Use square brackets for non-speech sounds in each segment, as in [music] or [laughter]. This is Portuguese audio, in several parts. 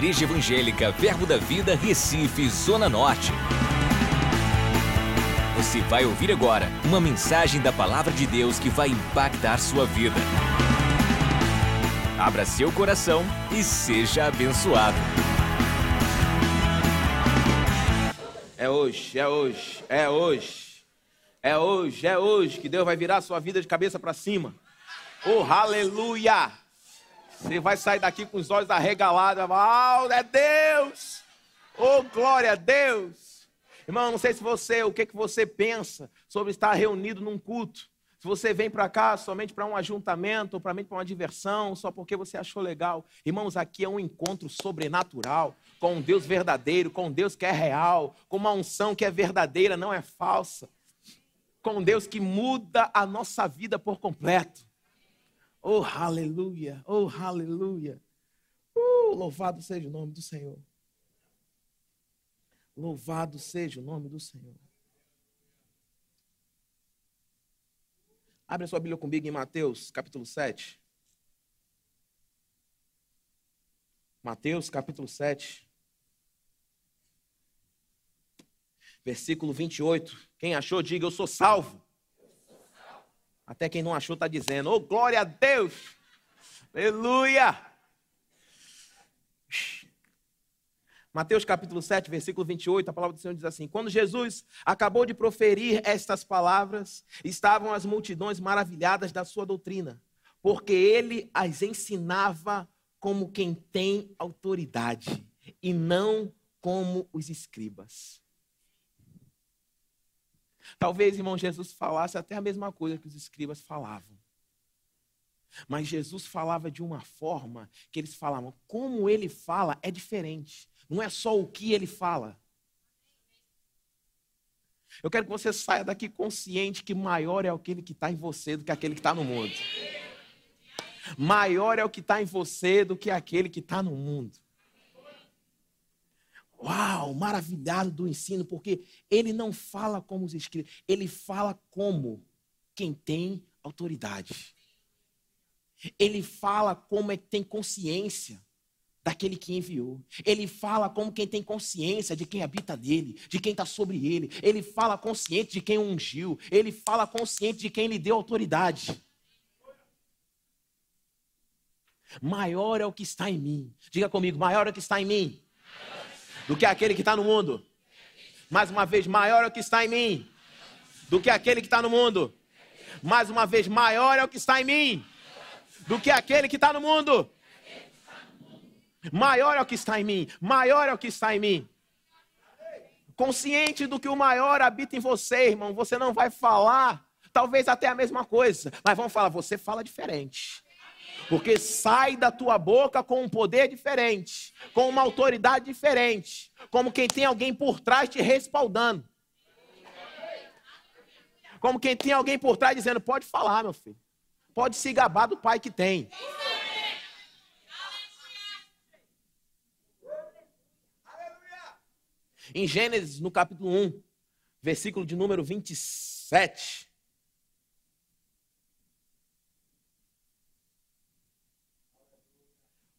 Igreja Evangélica Verbo da Vida, Recife, Zona Norte. Você vai ouvir agora uma mensagem da Palavra de Deus que vai impactar sua vida. Abra seu coração e seja abençoado. É hoje, é hoje, é hoje. É hoje, é hoje que Deus vai virar sua vida de cabeça para cima. Oh, aleluia! Você vai sair daqui com os olhos arregalados. Oh, é Deus! Oh, glória a Deus! Irmão, não sei se você, o que, que você pensa sobre estar reunido num culto. Se você vem para cá somente para um ajuntamento, ou para uma diversão, só porque você achou legal. Irmãos, aqui é um encontro sobrenatural, com um Deus verdadeiro, com um Deus que é real, com uma unção que é verdadeira, não é falsa. Com um Deus que muda a nossa vida por completo. Oh, aleluia! Oh, aleluia! Uh, louvado seja o nome do Senhor. Louvado seja o nome do Senhor. Abre a sua Bíblia comigo em Mateus, capítulo 7. Mateus, capítulo 7. Versículo 28. Quem achou, diga: Eu sou salvo. Até quem não achou está dizendo: Oh, glória a Deus! Aleluia! Mateus capítulo 7, versículo 28, a palavra do Senhor diz assim: Quando Jesus acabou de proferir estas palavras, estavam as multidões maravilhadas da sua doutrina, porque ele as ensinava como quem tem autoridade e não como os escribas. Talvez, irmão, Jesus falasse até a mesma coisa que os escribas falavam. Mas Jesus falava de uma forma que eles falavam, como ele fala é diferente. Não é só o que ele fala. Eu quero que você saia daqui consciente que maior é aquele que está em você do que aquele que está no mundo. Maior é o que está em você do que aquele que está no mundo. Uau, maravilhado do ensino, porque ele não fala como os escritos, ele fala como quem tem autoridade. Ele fala como é que tem consciência daquele que enviou. Ele fala como quem tem consciência de quem habita nele, de quem está sobre ele. Ele fala consciente de quem ungiu. Ele fala consciente de quem lhe deu autoridade. Maior é o que está em mim. Diga comigo, maior é o que está em mim do que aquele que está no mundo. Mais uma vez, maior é o que está em mim do que aquele que está no mundo. Mais uma vez, maior é o que está em mim do que aquele que está no mundo. Maior é o que está em mim, maior é o que está em mim. Consciente do que o maior habita em você, irmão, você não vai falar, talvez até a mesma coisa, mas vamos falar, você fala diferente porque sai da tua boca com um poder diferente, com uma autoridade diferente, como quem tem alguém por trás te respaldando. Como quem tem alguém por trás dizendo: pode falar, meu filho. Pode se gabar do pai que tem. Em Gênesis, no capítulo 1, versículo de número 27.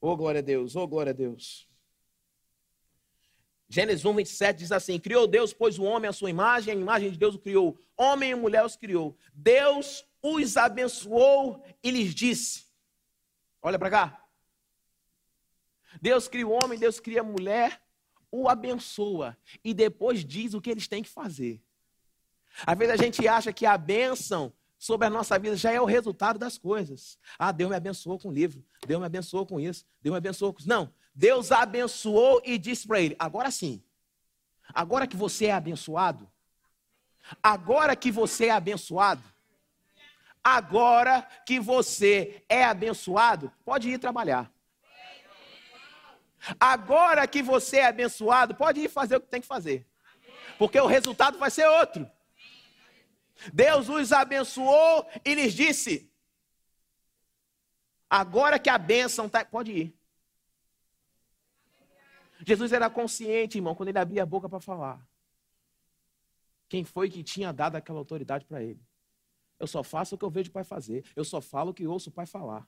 Oh, glória a Deus, oh, glória a Deus. Gênesis 1, 27 diz assim: Criou Deus, pois o homem à sua imagem, a imagem de Deus o criou, homem e mulher os criou. Deus os abençoou e lhes disse: Olha para cá. Deus cria o homem, Deus cria a mulher, o abençoa e depois diz o que eles têm que fazer. Às vezes a gente acha que a bênção sobre a nossa vida já é o resultado das coisas. Ah, Deus me abençoou com o livro, Deus me abençoou com isso, Deus me abençoou com isso. Não, Deus abençoou e disse para ele: agora sim, agora que você é abençoado, agora que você é abençoado, agora que você é abençoado, pode ir trabalhar. Agora que você é abençoado, pode ir fazer o que tem que fazer. Porque o resultado vai ser outro. Deus os abençoou e lhes disse: Agora que a bênção está. Pode ir. Jesus era consciente, irmão, quando ele abria a boca para falar. Quem foi que tinha dado aquela autoridade para ele? Eu só faço o que eu vejo o Pai fazer. Eu só falo o que ouço o Pai falar.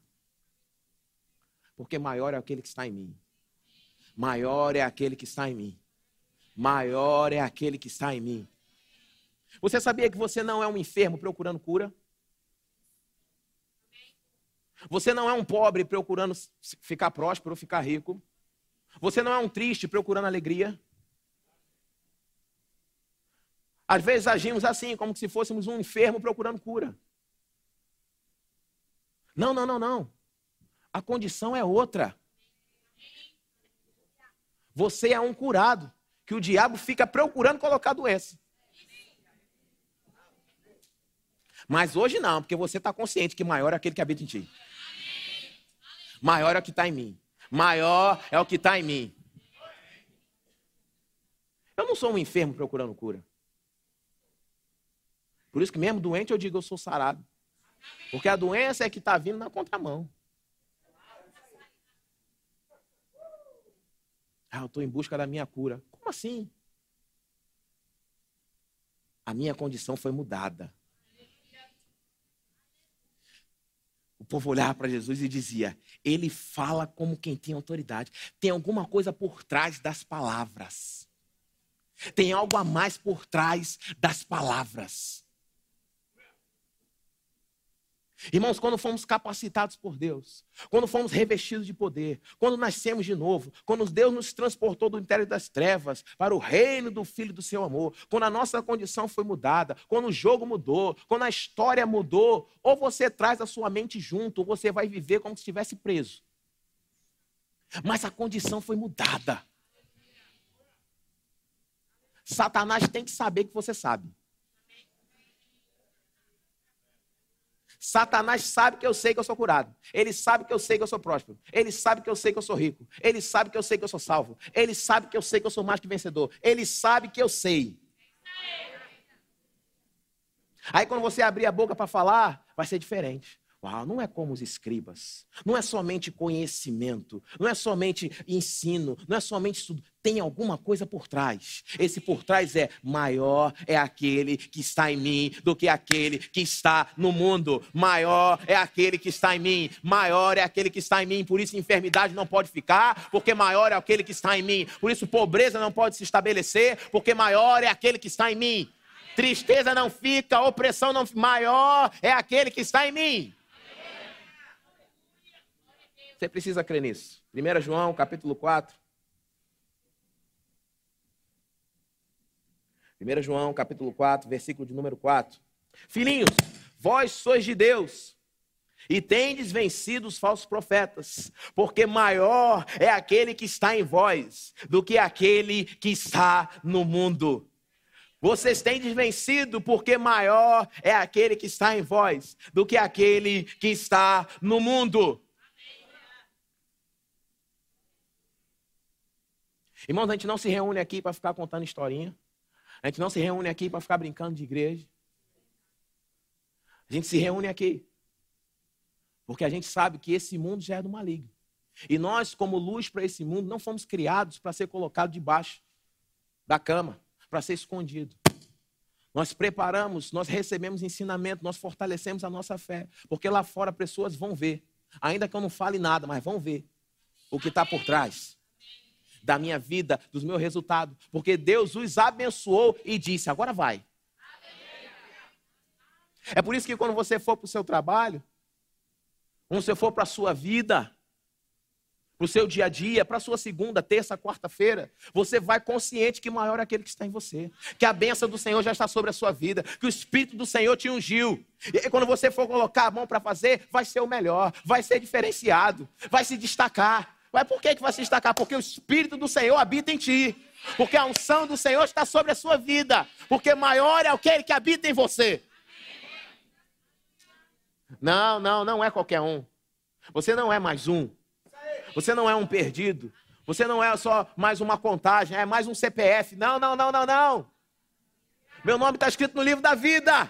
Porque maior é aquele que está em mim. Maior é aquele que está em mim. Maior é aquele que está em mim. Você sabia que você não é um enfermo procurando cura? Você não é um pobre procurando ficar próspero, ficar rico. Você não é um triste procurando alegria. Às vezes agimos assim, como se fôssemos um enfermo procurando cura. Não, não, não, não. A condição é outra. Você é um curado, que o diabo fica procurando colocar doença. Mas hoje não, porque você está consciente que maior é aquele que habita em ti. Maior é o que está em mim. Maior é o que está em mim. Eu não sou um enfermo procurando cura. Por isso que mesmo doente eu digo eu sou sarado. Porque a doença é que está vindo na contramão. Ah, eu estou em busca da minha cura. Como assim? A minha condição foi mudada. O povo olhava para Jesus e dizia: Ele fala como quem tem autoridade. Tem alguma coisa por trás das palavras. Tem algo a mais por trás das palavras. Irmãos, quando fomos capacitados por Deus, quando fomos revestidos de poder, quando nascemos de novo, quando Deus nos transportou do interior das trevas para o reino do Filho do seu amor, quando a nossa condição foi mudada, quando o jogo mudou, quando a história mudou, ou você traz a sua mente junto, ou você vai viver como se estivesse preso. Mas a condição foi mudada. Satanás tem que saber que você sabe. Satanás sabe que eu sei que eu sou curado. Ele sabe que eu sei que eu sou próspero. Ele sabe que eu sei que eu sou rico. Ele sabe que eu sei que eu sou salvo. Ele sabe que eu sei que eu sou mais que vencedor. Ele sabe que eu sei. Aí quando você abrir a boca para falar, vai ser diferente. Uau, não é como os escribas. Não é somente conhecimento, não é somente ensino, não é somente estudo. Tem alguma coisa por trás. Esse por trás é maior é aquele que está em mim do que aquele que está no mundo. Maior é aquele que está em mim. Maior é aquele que está em mim. Por isso enfermidade não pode ficar, porque maior é aquele que está em mim. Por isso pobreza não pode se estabelecer, porque maior é aquele que está em mim. Tristeza não fica, opressão não maior é aquele que está em mim. Você precisa crer nisso. 1 João, capítulo 4. 1 João, capítulo 4, versículo de número 4. Filhinhos, vós sois de Deus e tendes vencido os falsos profetas, porque maior é aquele que está em vós do que aquele que está no mundo. Vocês têm vencido, porque maior é aquele que está em vós do que aquele que está no mundo. Irmãos, a gente não se reúne aqui para ficar contando historinha. A gente não se reúne aqui para ficar brincando de igreja. A gente se reúne aqui porque a gente sabe que esse mundo já é do maligno. E nós, como luz para esse mundo, não fomos criados para ser colocados debaixo da cama, para ser escondido. Nós preparamos, nós recebemos ensinamento, nós fortalecemos a nossa fé, porque lá fora pessoas vão ver, ainda que eu não fale nada, mas vão ver o que está por trás da minha vida, dos meus resultados, porque Deus os abençoou e disse: agora vai. É por isso que quando você for para o seu trabalho, quando você for para a sua vida, para o seu dia a dia, para a sua segunda, terça, quarta-feira, você vai consciente que maior é aquele que está em você, que a bênção do Senhor já está sobre a sua vida, que o Espírito do Senhor te ungiu. E quando você for colocar a mão para fazer, vai ser o melhor, vai ser diferenciado, vai se destacar. Mas por que, que vai se destacar? Porque o Espírito do Senhor habita em ti. Porque a unção do Senhor está sobre a sua vida. Porque maior é aquele que habita em você. Não, não, não é qualquer um. Você não é mais um. Você não é um perdido. Você não é só mais uma contagem, é mais um CPF. Não, não, não, não, não. Meu nome está escrito no livro da vida.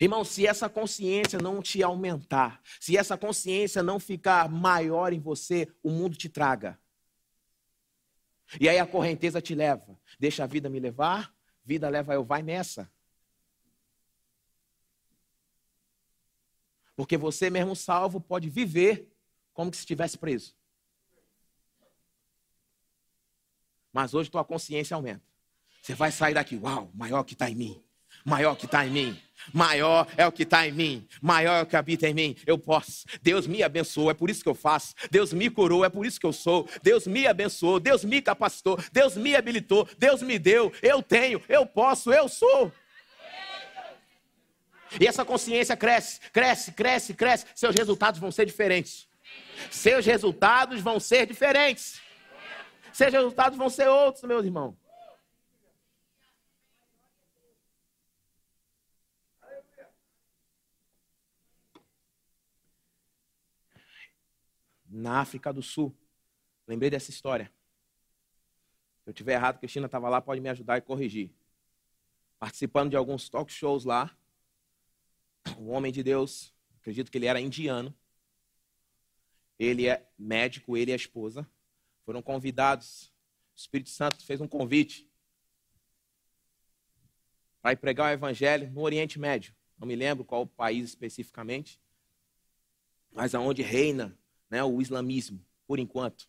Irmão, se essa consciência não te aumentar, se essa consciência não ficar maior em você, o mundo te traga. E aí a correnteza te leva. Deixa a vida me levar, vida leva eu, vai nessa. Porque você mesmo salvo pode viver como se estivesse preso. Mas hoje tua consciência aumenta. Você vai sair daqui, uau, maior que está em mim. Maior que está em mim. Maior é o que está em mim. Maior é o que habita em mim. Eu posso. Deus me abençoou, é por isso que eu faço. Deus me curou, é por isso que eu sou. Deus me abençoou, Deus me capacitou, Deus me habilitou, Deus me deu. Eu tenho, eu posso, eu sou. E essa consciência cresce, cresce, cresce, cresce. Seus resultados vão ser diferentes. Seus resultados vão ser diferentes. Seus resultados vão ser outros, meus irmãos. Na África do Sul, lembrei dessa história. Se eu tiver errado, Cristina estava lá, pode me ajudar e corrigir. Participando de alguns talk shows lá, um homem de Deus, acredito que ele era indiano, ele é médico, ele e a esposa, foram convidados. O Espírito Santo fez um convite para ir pregar o evangelho no Oriente Médio. Não me lembro qual país especificamente, mas aonde reina né, o islamismo, por enquanto.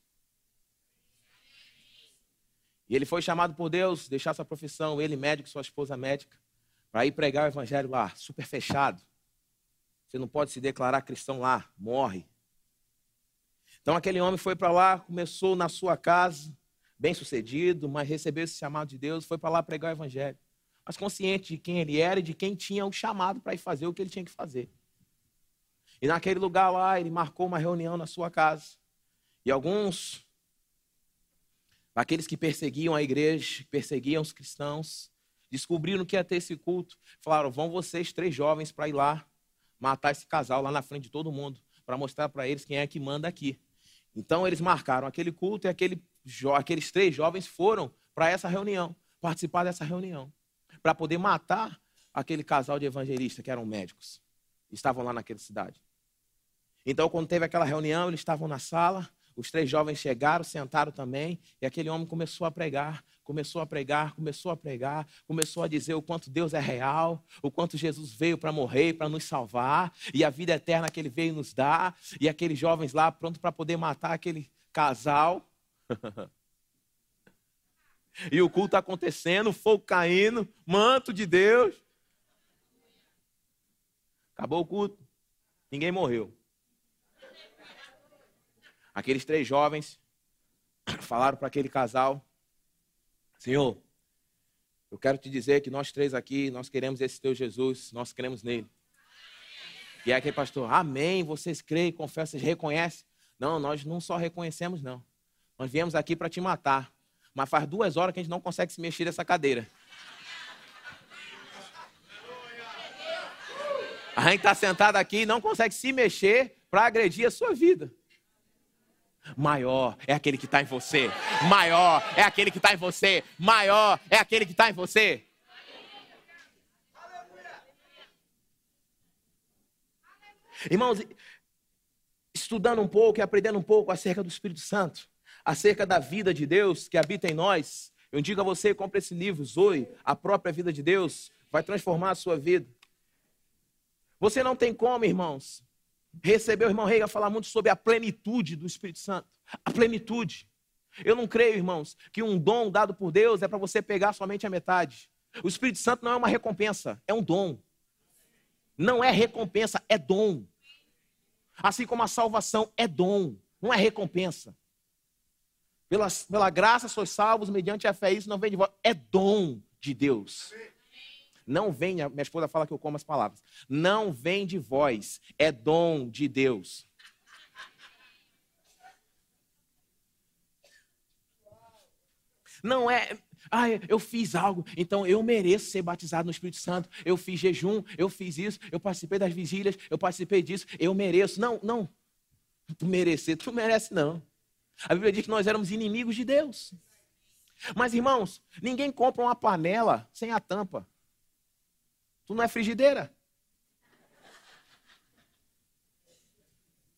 E ele foi chamado por Deus, deixar sua profissão, ele médico, sua esposa médica, para ir pregar o evangelho lá, super fechado. Você não pode se declarar cristão lá, morre. Então aquele homem foi para lá, começou na sua casa, bem sucedido, mas recebeu esse chamado de Deus, foi para lá pregar o evangelho. Mas consciente de quem ele era e de quem tinha o chamado para ir fazer o que ele tinha que fazer. E naquele lugar lá, ele marcou uma reunião na sua casa. E alguns daqueles que perseguiam a igreja, perseguiam os cristãos, descobriram que ia ter esse culto. Falaram: vão vocês, três jovens, para ir lá matar esse casal lá na frente de todo mundo, para mostrar para eles quem é que manda aqui. Então eles marcaram aquele culto e aquele, aqueles três jovens foram para essa reunião, participar dessa reunião, para poder matar aquele casal de evangelistas que eram médicos. Estavam lá naquela cidade. Então, quando teve aquela reunião, eles estavam na sala, os três jovens chegaram, sentaram também, e aquele homem começou a pregar, começou a pregar, começou a pregar, começou a dizer o quanto Deus é real, o quanto Jesus veio para morrer, para nos salvar, e a vida eterna que ele veio nos dar, e aqueles jovens lá prontos para poder matar aquele casal. [laughs] e o culto acontecendo, fogo caindo, manto de Deus. Acabou o culto, ninguém morreu. Aqueles três jovens falaram para aquele casal: Senhor, eu quero te dizer que nós três aqui, nós queremos esse teu Jesus, nós queremos nele. E é aquele pastor, amém, vocês creem, confessam, reconhecem. Não, nós não só reconhecemos, não. Nós viemos aqui para te matar. Mas faz duas horas que a gente não consegue se mexer dessa cadeira. A gente está sentado aqui e não consegue se mexer para agredir a sua vida. Maior é aquele que está em você. Maior é aquele que está em você. Maior é aquele que está em você. Irmãos, estudando um pouco e aprendendo um pouco acerca do Espírito Santo, acerca da vida de Deus que habita em nós, eu digo a você, compre esse livro, Zoe, a própria vida de Deus, vai transformar a sua vida. Você não tem como, irmãos, recebeu o irmão Reiga falar muito sobre a plenitude do Espírito Santo. A plenitude. Eu não creio, irmãos, que um dom dado por Deus é para você pegar somente a metade. O Espírito Santo não é uma recompensa, é um dom. Não é recompensa, é dom. Assim como a salvação é dom, não é recompensa. Pela, pela graça sois salvos mediante a fé, isso não vem de vós, é dom de Deus. Amém. Não vem, minha esposa fala que eu como as palavras. Não vem de vós, é dom de Deus. Não é, ah, eu fiz algo, então eu mereço ser batizado no Espírito Santo. Eu fiz jejum, eu fiz isso, eu participei das vigílias, eu participei disso, eu mereço. Não, não. Tu merecer, tu merece não. A Bíblia diz que nós éramos inimigos de Deus. Mas irmãos, ninguém compra uma panela sem a tampa. Tu não é frigideira.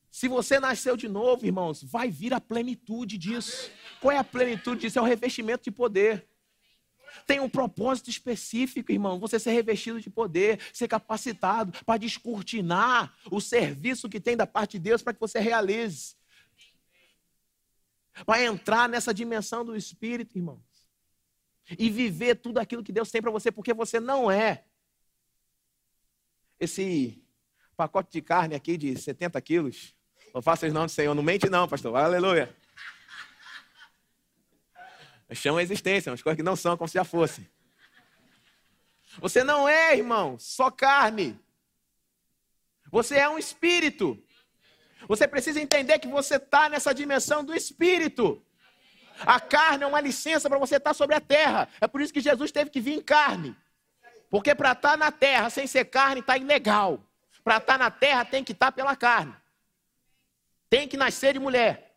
Se você nasceu de novo, irmãos, vai vir a plenitude disso. Qual é a plenitude disso? É o revestimento de poder. Tem um propósito específico, irmão. Você ser revestido de poder, ser capacitado para descortinar o serviço que tem da parte de Deus para que você realize. Para entrar nessa dimensão do Espírito, irmãos. E viver tudo aquilo que Deus tem para você, porque você não é esse pacote de carne aqui de 70 quilos. Não faça isso não Senhor. Não mente não, pastor. Aleluia. Chama a existência, umas coisas que não são como se já fossem. Você não é, irmão, só carne. Você é um espírito. Você precisa entender que você está nessa dimensão do espírito. A carne é uma licença para você estar tá sobre a terra. É por isso que Jesus teve que vir em carne. Porque para estar tá na terra sem ser carne está ilegal. Para estar tá na terra tem que estar pela carne. Tem que nascer de mulher.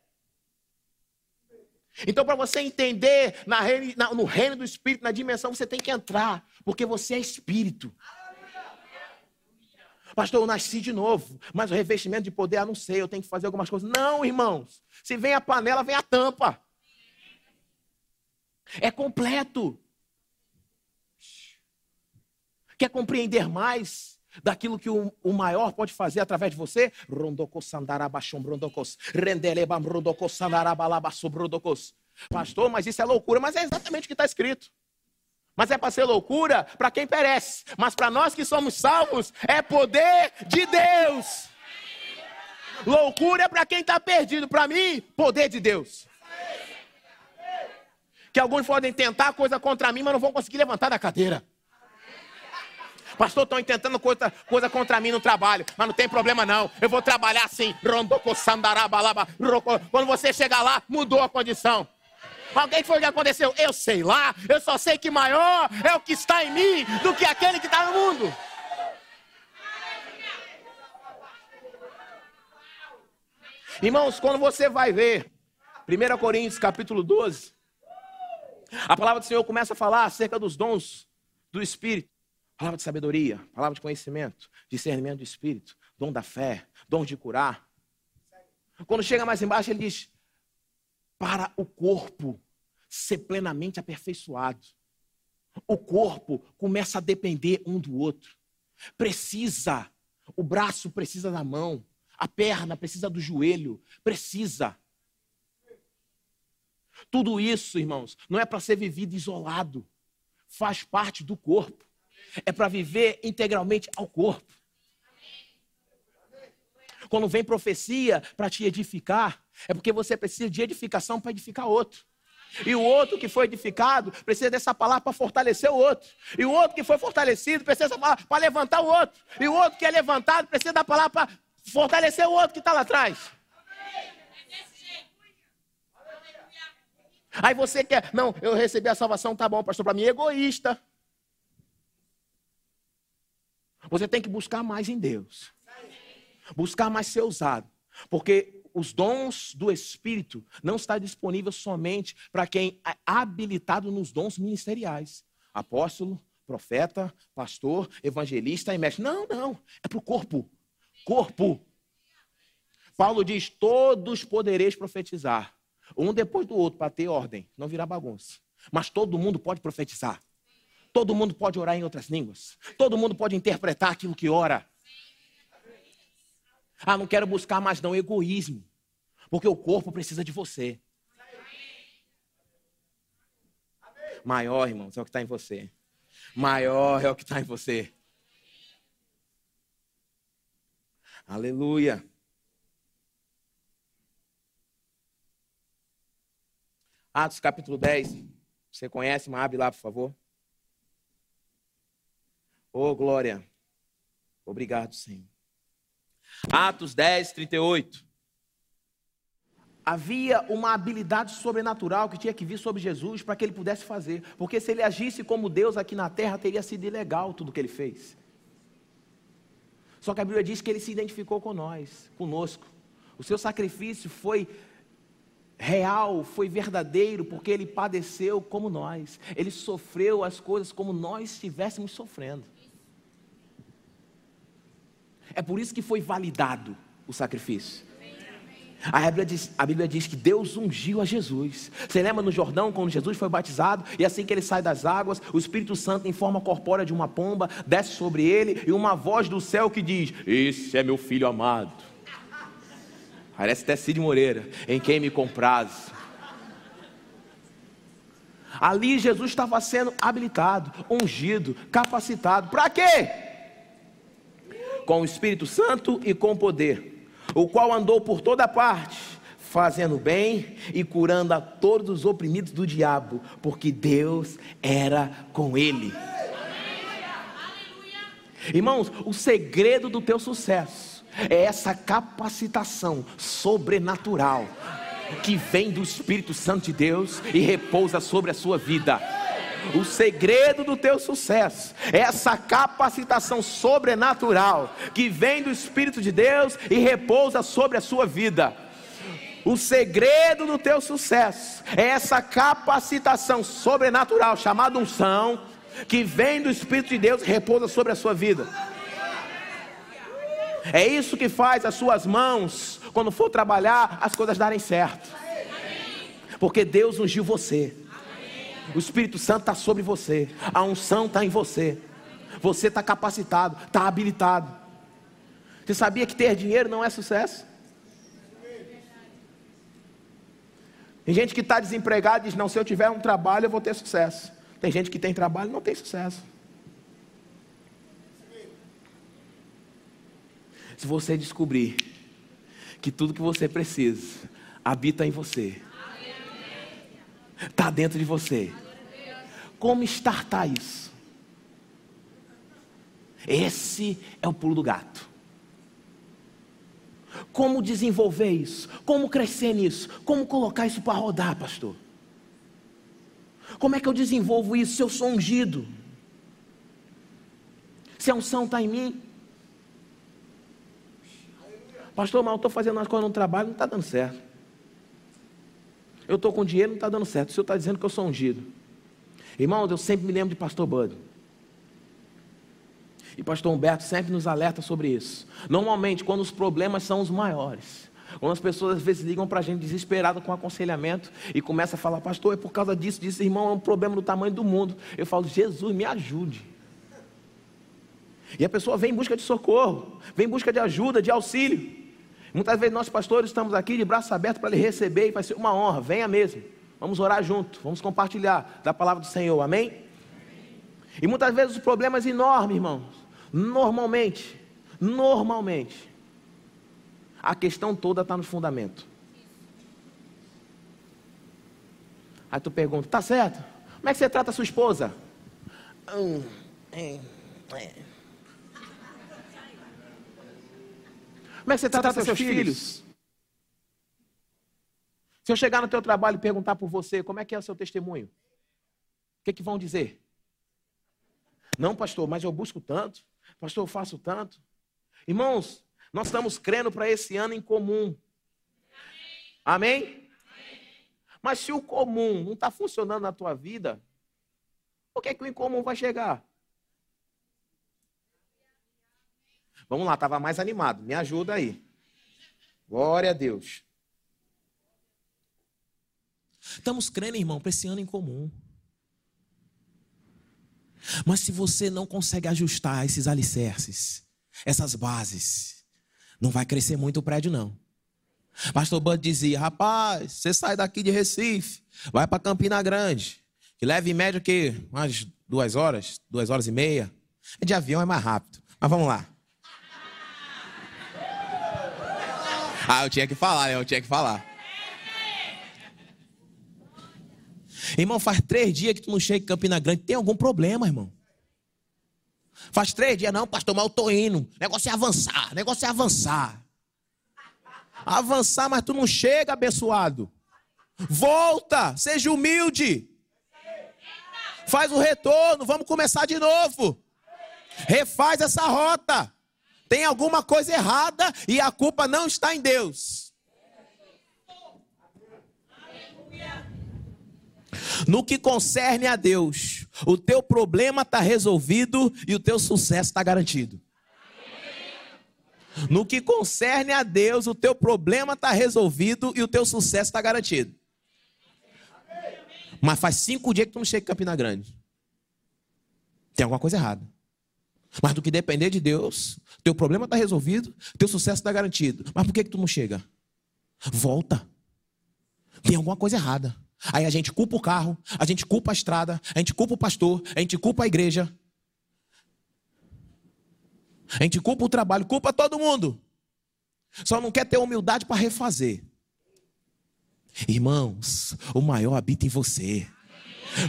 Então, para você entender na, no reino do Espírito, na dimensão, você tem que entrar, porque você é Espírito. Pastor, eu nasci de novo, mas o revestimento de poder, eu não sei, eu tenho que fazer algumas coisas. Não, irmãos. Se vem a panela, vem a tampa. É completo. Quer compreender mais? daquilo que o, o, maior pode fazer através de você. Pastor, mas isso é loucura, mas é exatamente o que está escrito. Mas é para ser loucura para quem perece, mas para nós que somos salvos é poder de Deus. Loucura é para quem está perdido, para mim, poder de Deus. Que alguns podem tentar coisa contra mim, mas não vão conseguir levantar da cadeira. Pastor, estão intentando coisa, coisa contra mim no trabalho, mas não tem problema não. Eu vou trabalhar assim. Quando você chegar lá, mudou a condição. Alguém foi o que aconteceu? Eu sei lá, eu só sei que maior é o que está em mim do que aquele que está no mundo. Irmãos, quando você vai ver 1 Coríntios capítulo 12, a palavra do Senhor começa a falar acerca dos dons do Espírito. Palavra de sabedoria, palavra de conhecimento, discernimento do espírito, dom da fé, dom de curar. Quando chega mais embaixo, ele diz: para o corpo ser plenamente aperfeiçoado. O corpo começa a depender um do outro. Precisa, o braço precisa da mão, a perna precisa do joelho, precisa. Tudo isso, irmãos, não é para ser vivido isolado, faz parte do corpo é para viver integralmente ao corpo. Quando vem profecia para te edificar, é porque você precisa de edificação para edificar outro. E o outro que foi edificado precisa dessa palavra para fortalecer o outro. E o outro que foi fortalecido precisa dessa palavra para levantar o outro. E o outro que é levantado precisa da palavra para fortalecer o outro que está lá atrás. Aí você quer, não, eu recebi a salvação, tá bom, pastor, para mim é egoísta. Você tem que buscar mais em Deus. Buscar mais ser usado. Porque os dons do Espírito não está disponível somente para quem é habilitado nos dons ministeriais. Apóstolo, profeta, pastor, evangelista e mestre. Não, não. É para o corpo. Corpo. Paulo diz: todos podereis profetizar. Um depois do outro, para ter ordem, não virar bagunça. Mas todo mundo pode profetizar. Todo mundo pode orar em outras línguas. Todo mundo pode interpretar aquilo que ora. Ah, não quero buscar mais não egoísmo. Porque o corpo precisa de você. Maior, irmãos, é o que está em você. Maior é o que está em você. Aleluia. Atos capítulo 10. Você conhece, mas abre lá, por favor. Oh, glória. Obrigado, Senhor. Atos 10, 38. Havia uma habilidade sobrenatural que tinha que vir sobre Jesus para que ele pudesse fazer. Porque se ele agisse como Deus aqui na terra, teria sido ilegal tudo que ele fez. Só que a Bíblia diz que ele se identificou com nós, conosco. O seu sacrifício foi real, foi verdadeiro, porque ele padeceu como nós. Ele sofreu as coisas como nós estivéssemos sofrendo. É por isso que foi validado o sacrifício. A Bíblia, diz, a Bíblia diz que Deus ungiu a Jesus. Você lembra no Jordão, quando Jesus foi batizado, e assim que ele sai das águas, o Espírito Santo, em forma corpórea de uma pomba, desce sobre ele, e uma voz do céu que diz: Esse é meu filho amado. Parece até Cid Moreira, em quem me compraz. Ali Jesus estava sendo habilitado, ungido, capacitado. Para quê? Com o Espírito Santo e com poder, o qual andou por toda parte, fazendo bem e curando a todos os oprimidos do diabo, porque Deus era com ele. Irmãos, o segredo do teu sucesso é essa capacitação sobrenatural que vem do Espírito Santo de Deus e repousa sobre a sua vida. O segredo do teu sucesso é essa capacitação sobrenatural que vem do Espírito de Deus e repousa sobre a sua vida. O segredo do teu sucesso é essa capacitação sobrenatural chamada unção que vem do Espírito de Deus e repousa sobre a sua vida. É isso que faz as suas mãos, quando for trabalhar, as coisas darem certo. Porque Deus ungiu você. O Espírito Santo está sobre você. A unção está em você. Você está capacitado, está habilitado. Você sabia que ter dinheiro não é sucesso? Tem gente que está desempregado e diz: Não, se eu tiver um trabalho, eu vou ter sucesso. Tem gente que tem trabalho e não tem sucesso. Se você descobrir que tudo que você precisa habita em você, está dentro de você, como startar isso? Esse é o pulo do gato. Como desenvolver isso? Como crescer nisso? Como colocar isso para rodar, pastor? Como é que eu desenvolvo isso se eu sou ungido? Se a unção está em mim? Pastor, mas eu estou fazendo as coisas no trabalho, não está dando certo. Eu estou com dinheiro, não está dando certo. O senhor está dizendo que eu sou ungido. Irmãos, eu sempre me lembro de pastor Bud. E pastor Humberto sempre nos alerta sobre isso. Normalmente, quando os problemas são os maiores, quando as pessoas às vezes ligam para a gente desesperada com aconselhamento e começa a falar, pastor, é por causa disso, disso, irmão, é um problema do tamanho do mundo. Eu falo, Jesus, me ajude. E a pessoa vem em busca de socorro, vem em busca de ajuda, de auxílio. Muitas vezes nós pastores estamos aqui de braços abertos para lhe receber e vai ser uma honra, venha mesmo. Vamos orar junto, vamos compartilhar da palavra do Senhor, amém? amém. E muitas vezes os problemas enormes, irmãos. Normalmente, normalmente, a questão toda está no fundamento. Aí tu pergunta, tá certo? Como é que você trata a sua esposa? Hum, é, é. Como é que você trata, seus, seus filhos? filhos? Se eu chegar no teu trabalho e perguntar por você, como é que é o seu testemunho? O que, é que vão dizer? Não, pastor, mas eu busco tanto. Pastor, eu faço tanto. Irmãos, nós estamos crendo para esse ano em comum. Amém? Amém? Mas se o comum não está funcionando na tua vida, por que, que o incomum vai chegar? Vamos lá, estava mais animado. Me ajuda aí. Glória a Deus. Estamos crendo, irmão, para esse ano em comum. Mas se você não consegue ajustar esses alicerces, essas bases, não vai crescer muito o prédio, não. Pastor Bud dizia: rapaz, você sai daqui de Recife, vai para Campina Grande, que leva em média o quê? Umas duas horas, duas horas e meia. De avião é mais rápido. Mas vamos lá. Ah, eu tinha que falar, né? Eu tinha que falar. Irmão, faz três dias que tu não chega em Campina Grande. Tem algum problema, irmão? Faz três dias, não, pastor, mas eu tô indo. Negócio é avançar, negócio é avançar. Avançar, mas tu não chega, abençoado. Volta, seja humilde. Faz o retorno, vamos começar de novo. Refaz essa rota. Tem alguma coisa errada e a culpa não está em Deus. No que concerne a Deus, o teu problema está resolvido e o teu sucesso está garantido. No que concerne a Deus, o teu problema está resolvido e o teu sucesso está garantido. Mas faz cinco dias que tu não chega em Campina Grande. Tem alguma coisa errada. Mas do que depender de Deus, teu problema está resolvido, teu sucesso está garantido. Mas por que, que tu não chega? Volta. Tem alguma coisa errada. Aí a gente culpa o carro, a gente culpa a estrada, a gente culpa o pastor, a gente culpa a igreja. A gente culpa o trabalho, culpa todo mundo. Só não quer ter humildade para refazer. Irmãos, o maior habita em você.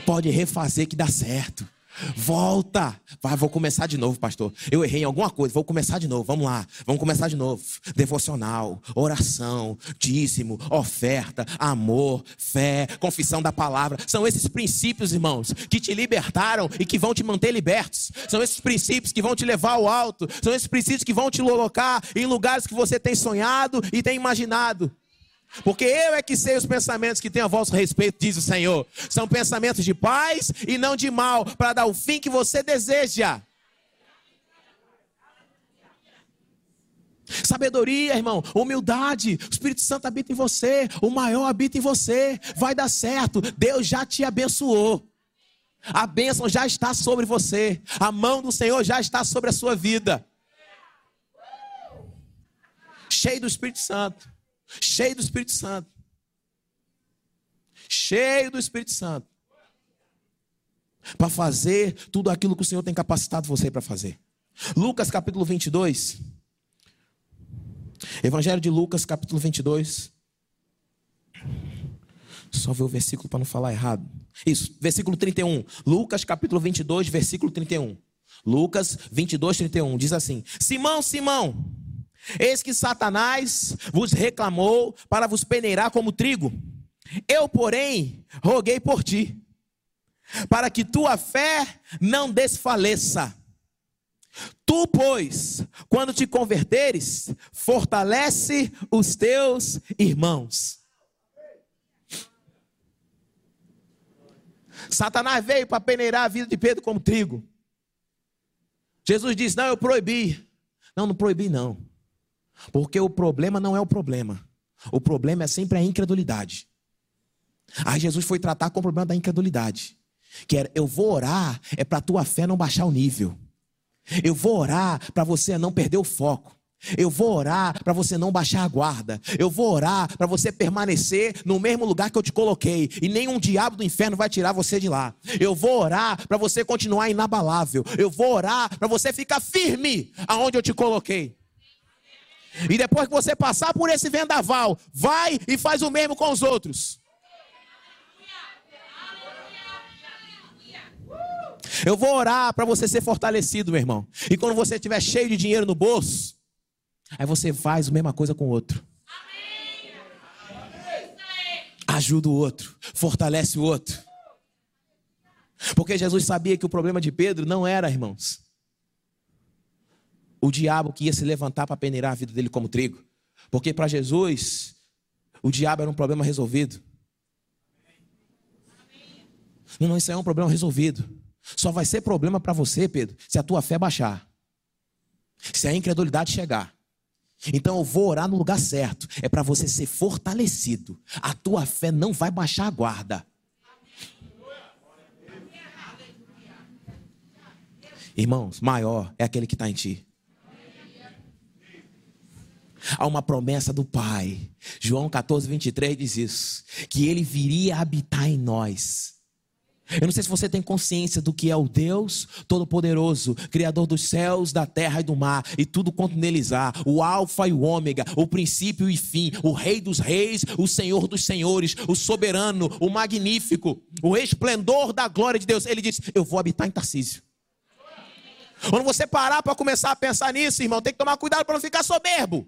Pode refazer que dá certo. Volta. Vai, vou começar de novo, pastor. Eu errei em alguma coisa, vou começar de novo. Vamos lá, vamos começar de novo. Devocional, oração, dízimo, oferta, amor, fé, confissão da palavra. São esses princípios, irmãos, que te libertaram e que vão te manter libertos. São esses princípios que vão te levar ao alto. São esses princípios que vão te colocar em lugares que você tem sonhado e tem imaginado. Porque eu é que sei os pensamentos que tenho a vosso respeito, diz o Senhor. São pensamentos de paz e não de mal, para dar o fim que você deseja. Sabedoria, irmão, humildade, o Espírito Santo habita em você, o maior habita em você, vai dar certo, Deus já te abençoou, a bênção já está sobre você, a mão do Senhor já está sobre a sua vida, cheio do Espírito Santo cheio do Espírito Santo. Cheio do Espírito Santo. Para fazer tudo aquilo que o Senhor tem capacitado você para fazer. Lucas capítulo 22. Evangelho de Lucas capítulo 22. Só ver o versículo para não falar errado. Isso, versículo 31. Lucas capítulo 22, versículo 31. Lucas 22, 31. Diz assim: Simão, Simão. Eis que Satanás vos reclamou para vos peneirar como trigo. Eu, porém, roguei por ti, para que tua fé não desfaleça. Tu, pois, quando te converteres, fortalece os teus irmãos. Satanás veio para peneirar a vida de Pedro como trigo. Jesus disse: Não, eu proibi. Não, não proibi, não. Porque o problema não é o problema. O problema é sempre a incredulidade. Aí Jesus foi tratar com o problema da incredulidade. Que era, eu vou orar, é para a tua fé não baixar o nível. Eu vou orar para você não perder o foco. Eu vou orar para você não baixar a guarda. Eu vou orar para você permanecer no mesmo lugar que eu te coloquei. E nenhum diabo do inferno vai tirar você de lá. Eu vou orar para você continuar inabalável. Eu vou orar para você ficar firme aonde eu te coloquei. E depois que você passar por esse vendaval, vai e faz o mesmo com os outros. Eu vou orar para você ser fortalecido, meu irmão. E quando você estiver cheio de dinheiro no bolso, aí você faz a mesma coisa com o outro. Ajuda o outro, fortalece o outro. Porque Jesus sabia que o problema de Pedro não era, irmãos, o diabo que ia se levantar para peneirar a vida dele como trigo. Porque para Jesus, o diabo era um problema resolvido. Não, não, isso aí é um problema resolvido. Só vai ser problema para você, Pedro, se a tua fé baixar. Se a incredulidade chegar. Então eu vou orar no lugar certo. É para você ser fortalecido. A tua fé não vai baixar a guarda. Irmãos, maior é aquele que está em ti. Há uma promessa do Pai. João 14, 23 diz isso: que ele viria habitar em nós. Eu não sei se você tem consciência do que é o Deus Todo-Poderoso, Criador dos céus, da terra e do mar, e tudo quanto neles há, o Alfa e o Ômega, o princípio e fim, o Rei dos Reis, o Senhor dos Senhores, o Soberano, o Magnífico, o esplendor da glória de Deus. Ele disse: Eu vou habitar em Tarcísio. Quando você parar para começar a pensar nisso, irmão, tem que tomar cuidado para não ficar soberbo.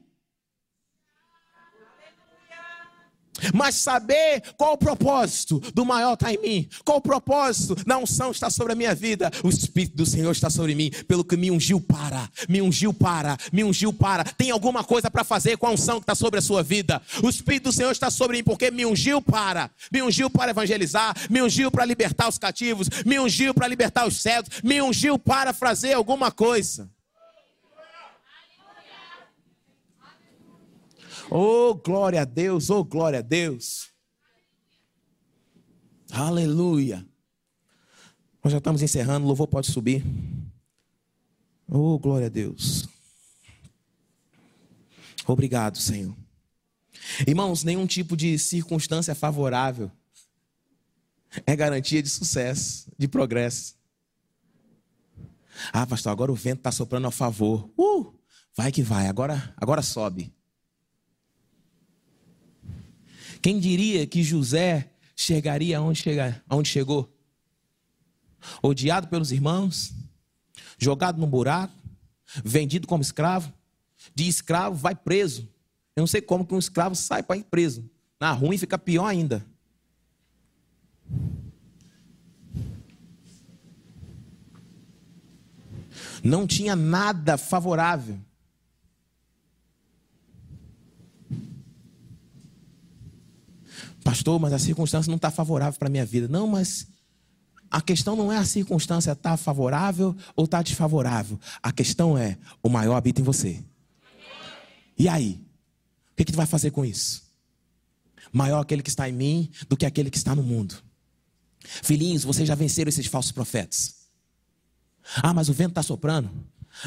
Mas saber qual o propósito do maior está em mim, qual o propósito da unção está sobre a minha vida, o Espírito do Senhor está sobre mim, pelo que me ungiu para, me ungiu para, me ungiu para. Tem alguma coisa para fazer com a unção que está sobre a sua vida? O Espírito do Senhor está sobre mim porque me ungiu para, me ungiu para evangelizar, me ungiu para libertar os cativos, me ungiu para libertar os cegos, me ungiu para fazer alguma coisa. Oh, glória a Deus, oh, glória a Deus. Aleluia. Nós já estamos encerrando, o louvor pode subir. Oh, glória a Deus. Obrigado, Senhor. Irmãos, nenhum tipo de circunstância favorável é garantia de sucesso, de progresso. Ah, pastor, agora o vento está soprando a favor. Uh, vai que vai, agora, agora sobe. Quem diria que José chegaria aonde, chega, aonde chegou? Odiado pelos irmãos, jogado num buraco, vendido como escravo, de escravo vai preso. Eu não sei como que um escravo sai para ir preso. Na ruim fica pior ainda. Não tinha nada favorável. Pastor, mas a circunstância não está favorável para a minha vida. Não, mas a questão não é a circunstância estar tá favorável ou estar tá desfavorável. A questão é: o maior habita em você. E aí? O que, que tu vai fazer com isso? Maior aquele que está em mim do que aquele que está no mundo. Filhinhos, vocês já venceram esses falsos profetas. Ah, mas o vento está soprando.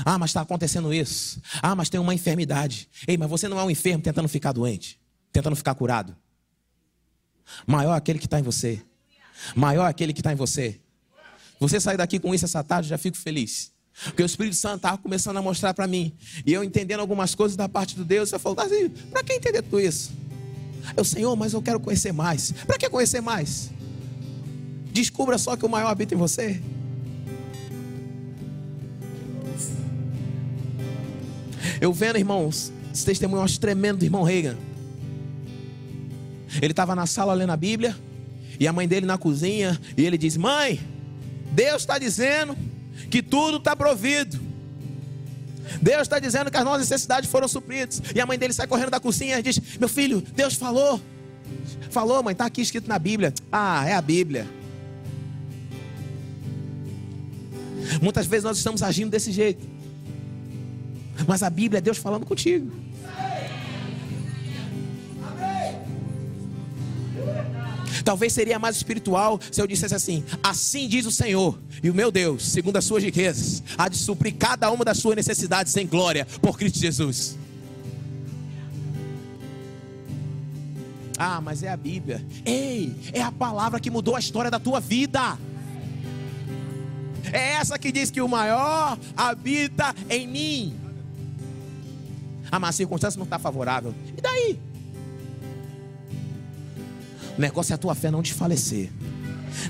Ah, mas está acontecendo isso. Ah, mas tem uma enfermidade. Ei, mas você não é um enfermo tentando ficar doente, tentando ficar curado. Maior aquele que está em você. Maior aquele que está em você. Você sair daqui com isso essa tarde, já fico feliz. Porque o Espírito Santo estava começando a mostrar para mim. E eu entendendo algumas coisas da parte de Deus, eu falo, assim, para que entender tudo isso? Eu, Senhor, mas eu quero conhecer mais. Para que conhecer mais? Descubra só que o maior habita em você. Eu vendo, irmãos, esse testemunho eu tremendo do irmão Reagan. Ele estava na sala lendo a Bíblia, e a mãe dele na cozinha, e ele diz: Mãe, Deus está dizendo que tudo está provido. Deus está dizendo que as nossas necessidades foram supridas. E a mãe dele sai correndo da cozinha e diz: Meu filho, Deus falou. Falou, mãe, está aqui escrito na Bíblia. Ah, é a Bíblia. Muitas vezes nós estamos agindo desse jeito. Mas a Bíblia é Deus falando contigo. Talvez seria mais espiritual se eu dissesse assim: Assim diz o Senhor, e o meu Deus, segundo as suas riquezas, há de suprir cada uma das suas necessidades em glória por Cristo Jesus. Ah, mas é a Bíblia. Ei, é a palavra que mudou a história da tua vida. É essa que diz que o maior habita em mim. Ah, mas a circunstância não está favorável. E daí? Negócio é a tua fé não desfalecer.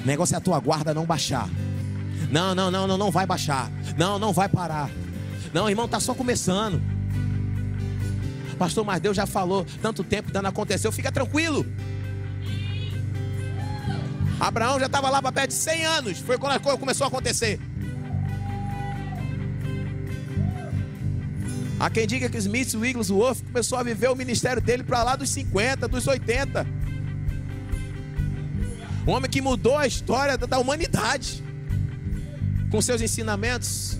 Negócio é a tua guarda não baixar. Não, não, não, não, não vai baixar. Não, não vai parar. Não, irmão, está só começando. Pastor, mas Deus já falou tanto tempo, dando aconteceu. Fica tranquilo. Abraão já estava lá para perto de 100 anos. Foi quando a coisa começou a acontecer. Há quem diga que Smith Wigglesworth começou a viver o ministério dele para lá dos 50, dos 80. Um homem que mudou a história da humanidade com seus ensinamentos.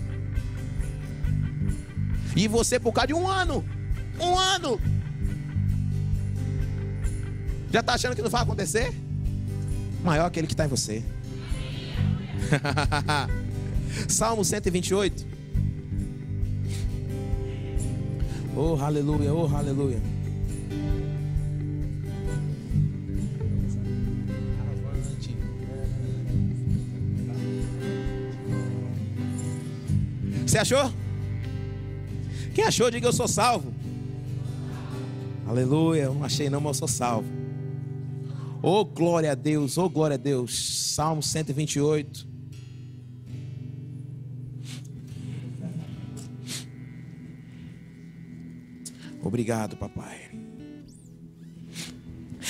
E você, por causa de um ano, um ano, já está achando que não vai acontecer? Maior aquele que está em você. [laughs] Salmo 128. Oh, aleluia, oh, aleluia. Você achou? Quem achou, diga eu sou salvo. Aleluia, eu não achei não, mas eu sou salvo. Oh glória a Deus, oh glória a Deus. Salmo 128. Obrigado, papai.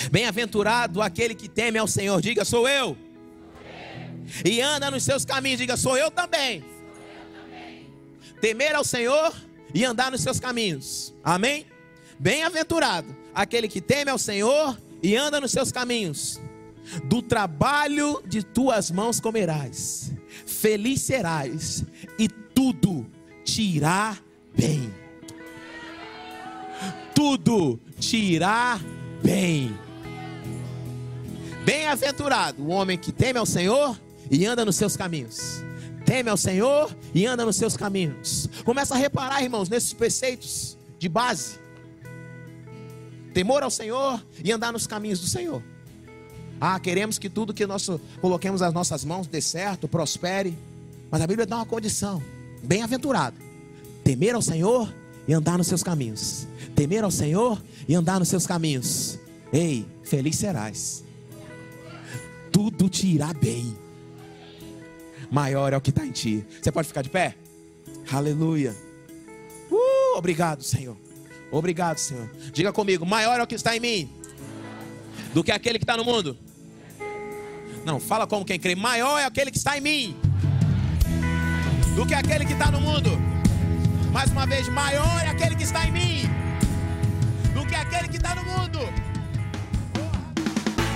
Bem-aventurado aquele que teme ao Senhor, diga sou eu. E anda nos seus caminhos, diga sou eu também temer ao Senhor e andar nos seus caminhos. Amém? Bem-aventurado aquele que teme ao Senhor e anda nos seus caminhos. Do trabalho de tuas mãos comerás, feliz serás, e tudo te irá bem. Tudo te irá bem. Bem-aventurado o homem que teme ao Senhor e anda nos seus caminhos. Teme ao Senhor e anda nos seus caminhos. Começa a reparar, irmãos, nesses preceitos de base. Temor ao Senhor e andar nos caminhos do Senhor. Ah, queremos que tudo que nós coloquemos as nossas mãos dê certo, prospere. Mas a Bíblia dá uma condição: bem-aventurado. Temer ao Senhor e andar nos seus caminhos. Temer ao Senhor e andar nos seus caminhos. Ei, feliz serás. Tudo te irá bem. Maior é o que está em ti. Você pode ficar de pé? Aleluia. Uh, obrigado, Senhor. Obrigado, Senhor. Diga comigo: maior é o que está em mim do que aquele que está no mundo. Não, fala como quem crê. Maior é aquele que está em mim do que aquele que está no mundo. Mais uma vez, maior é aquele que está em mim do que aquele que está no mundo.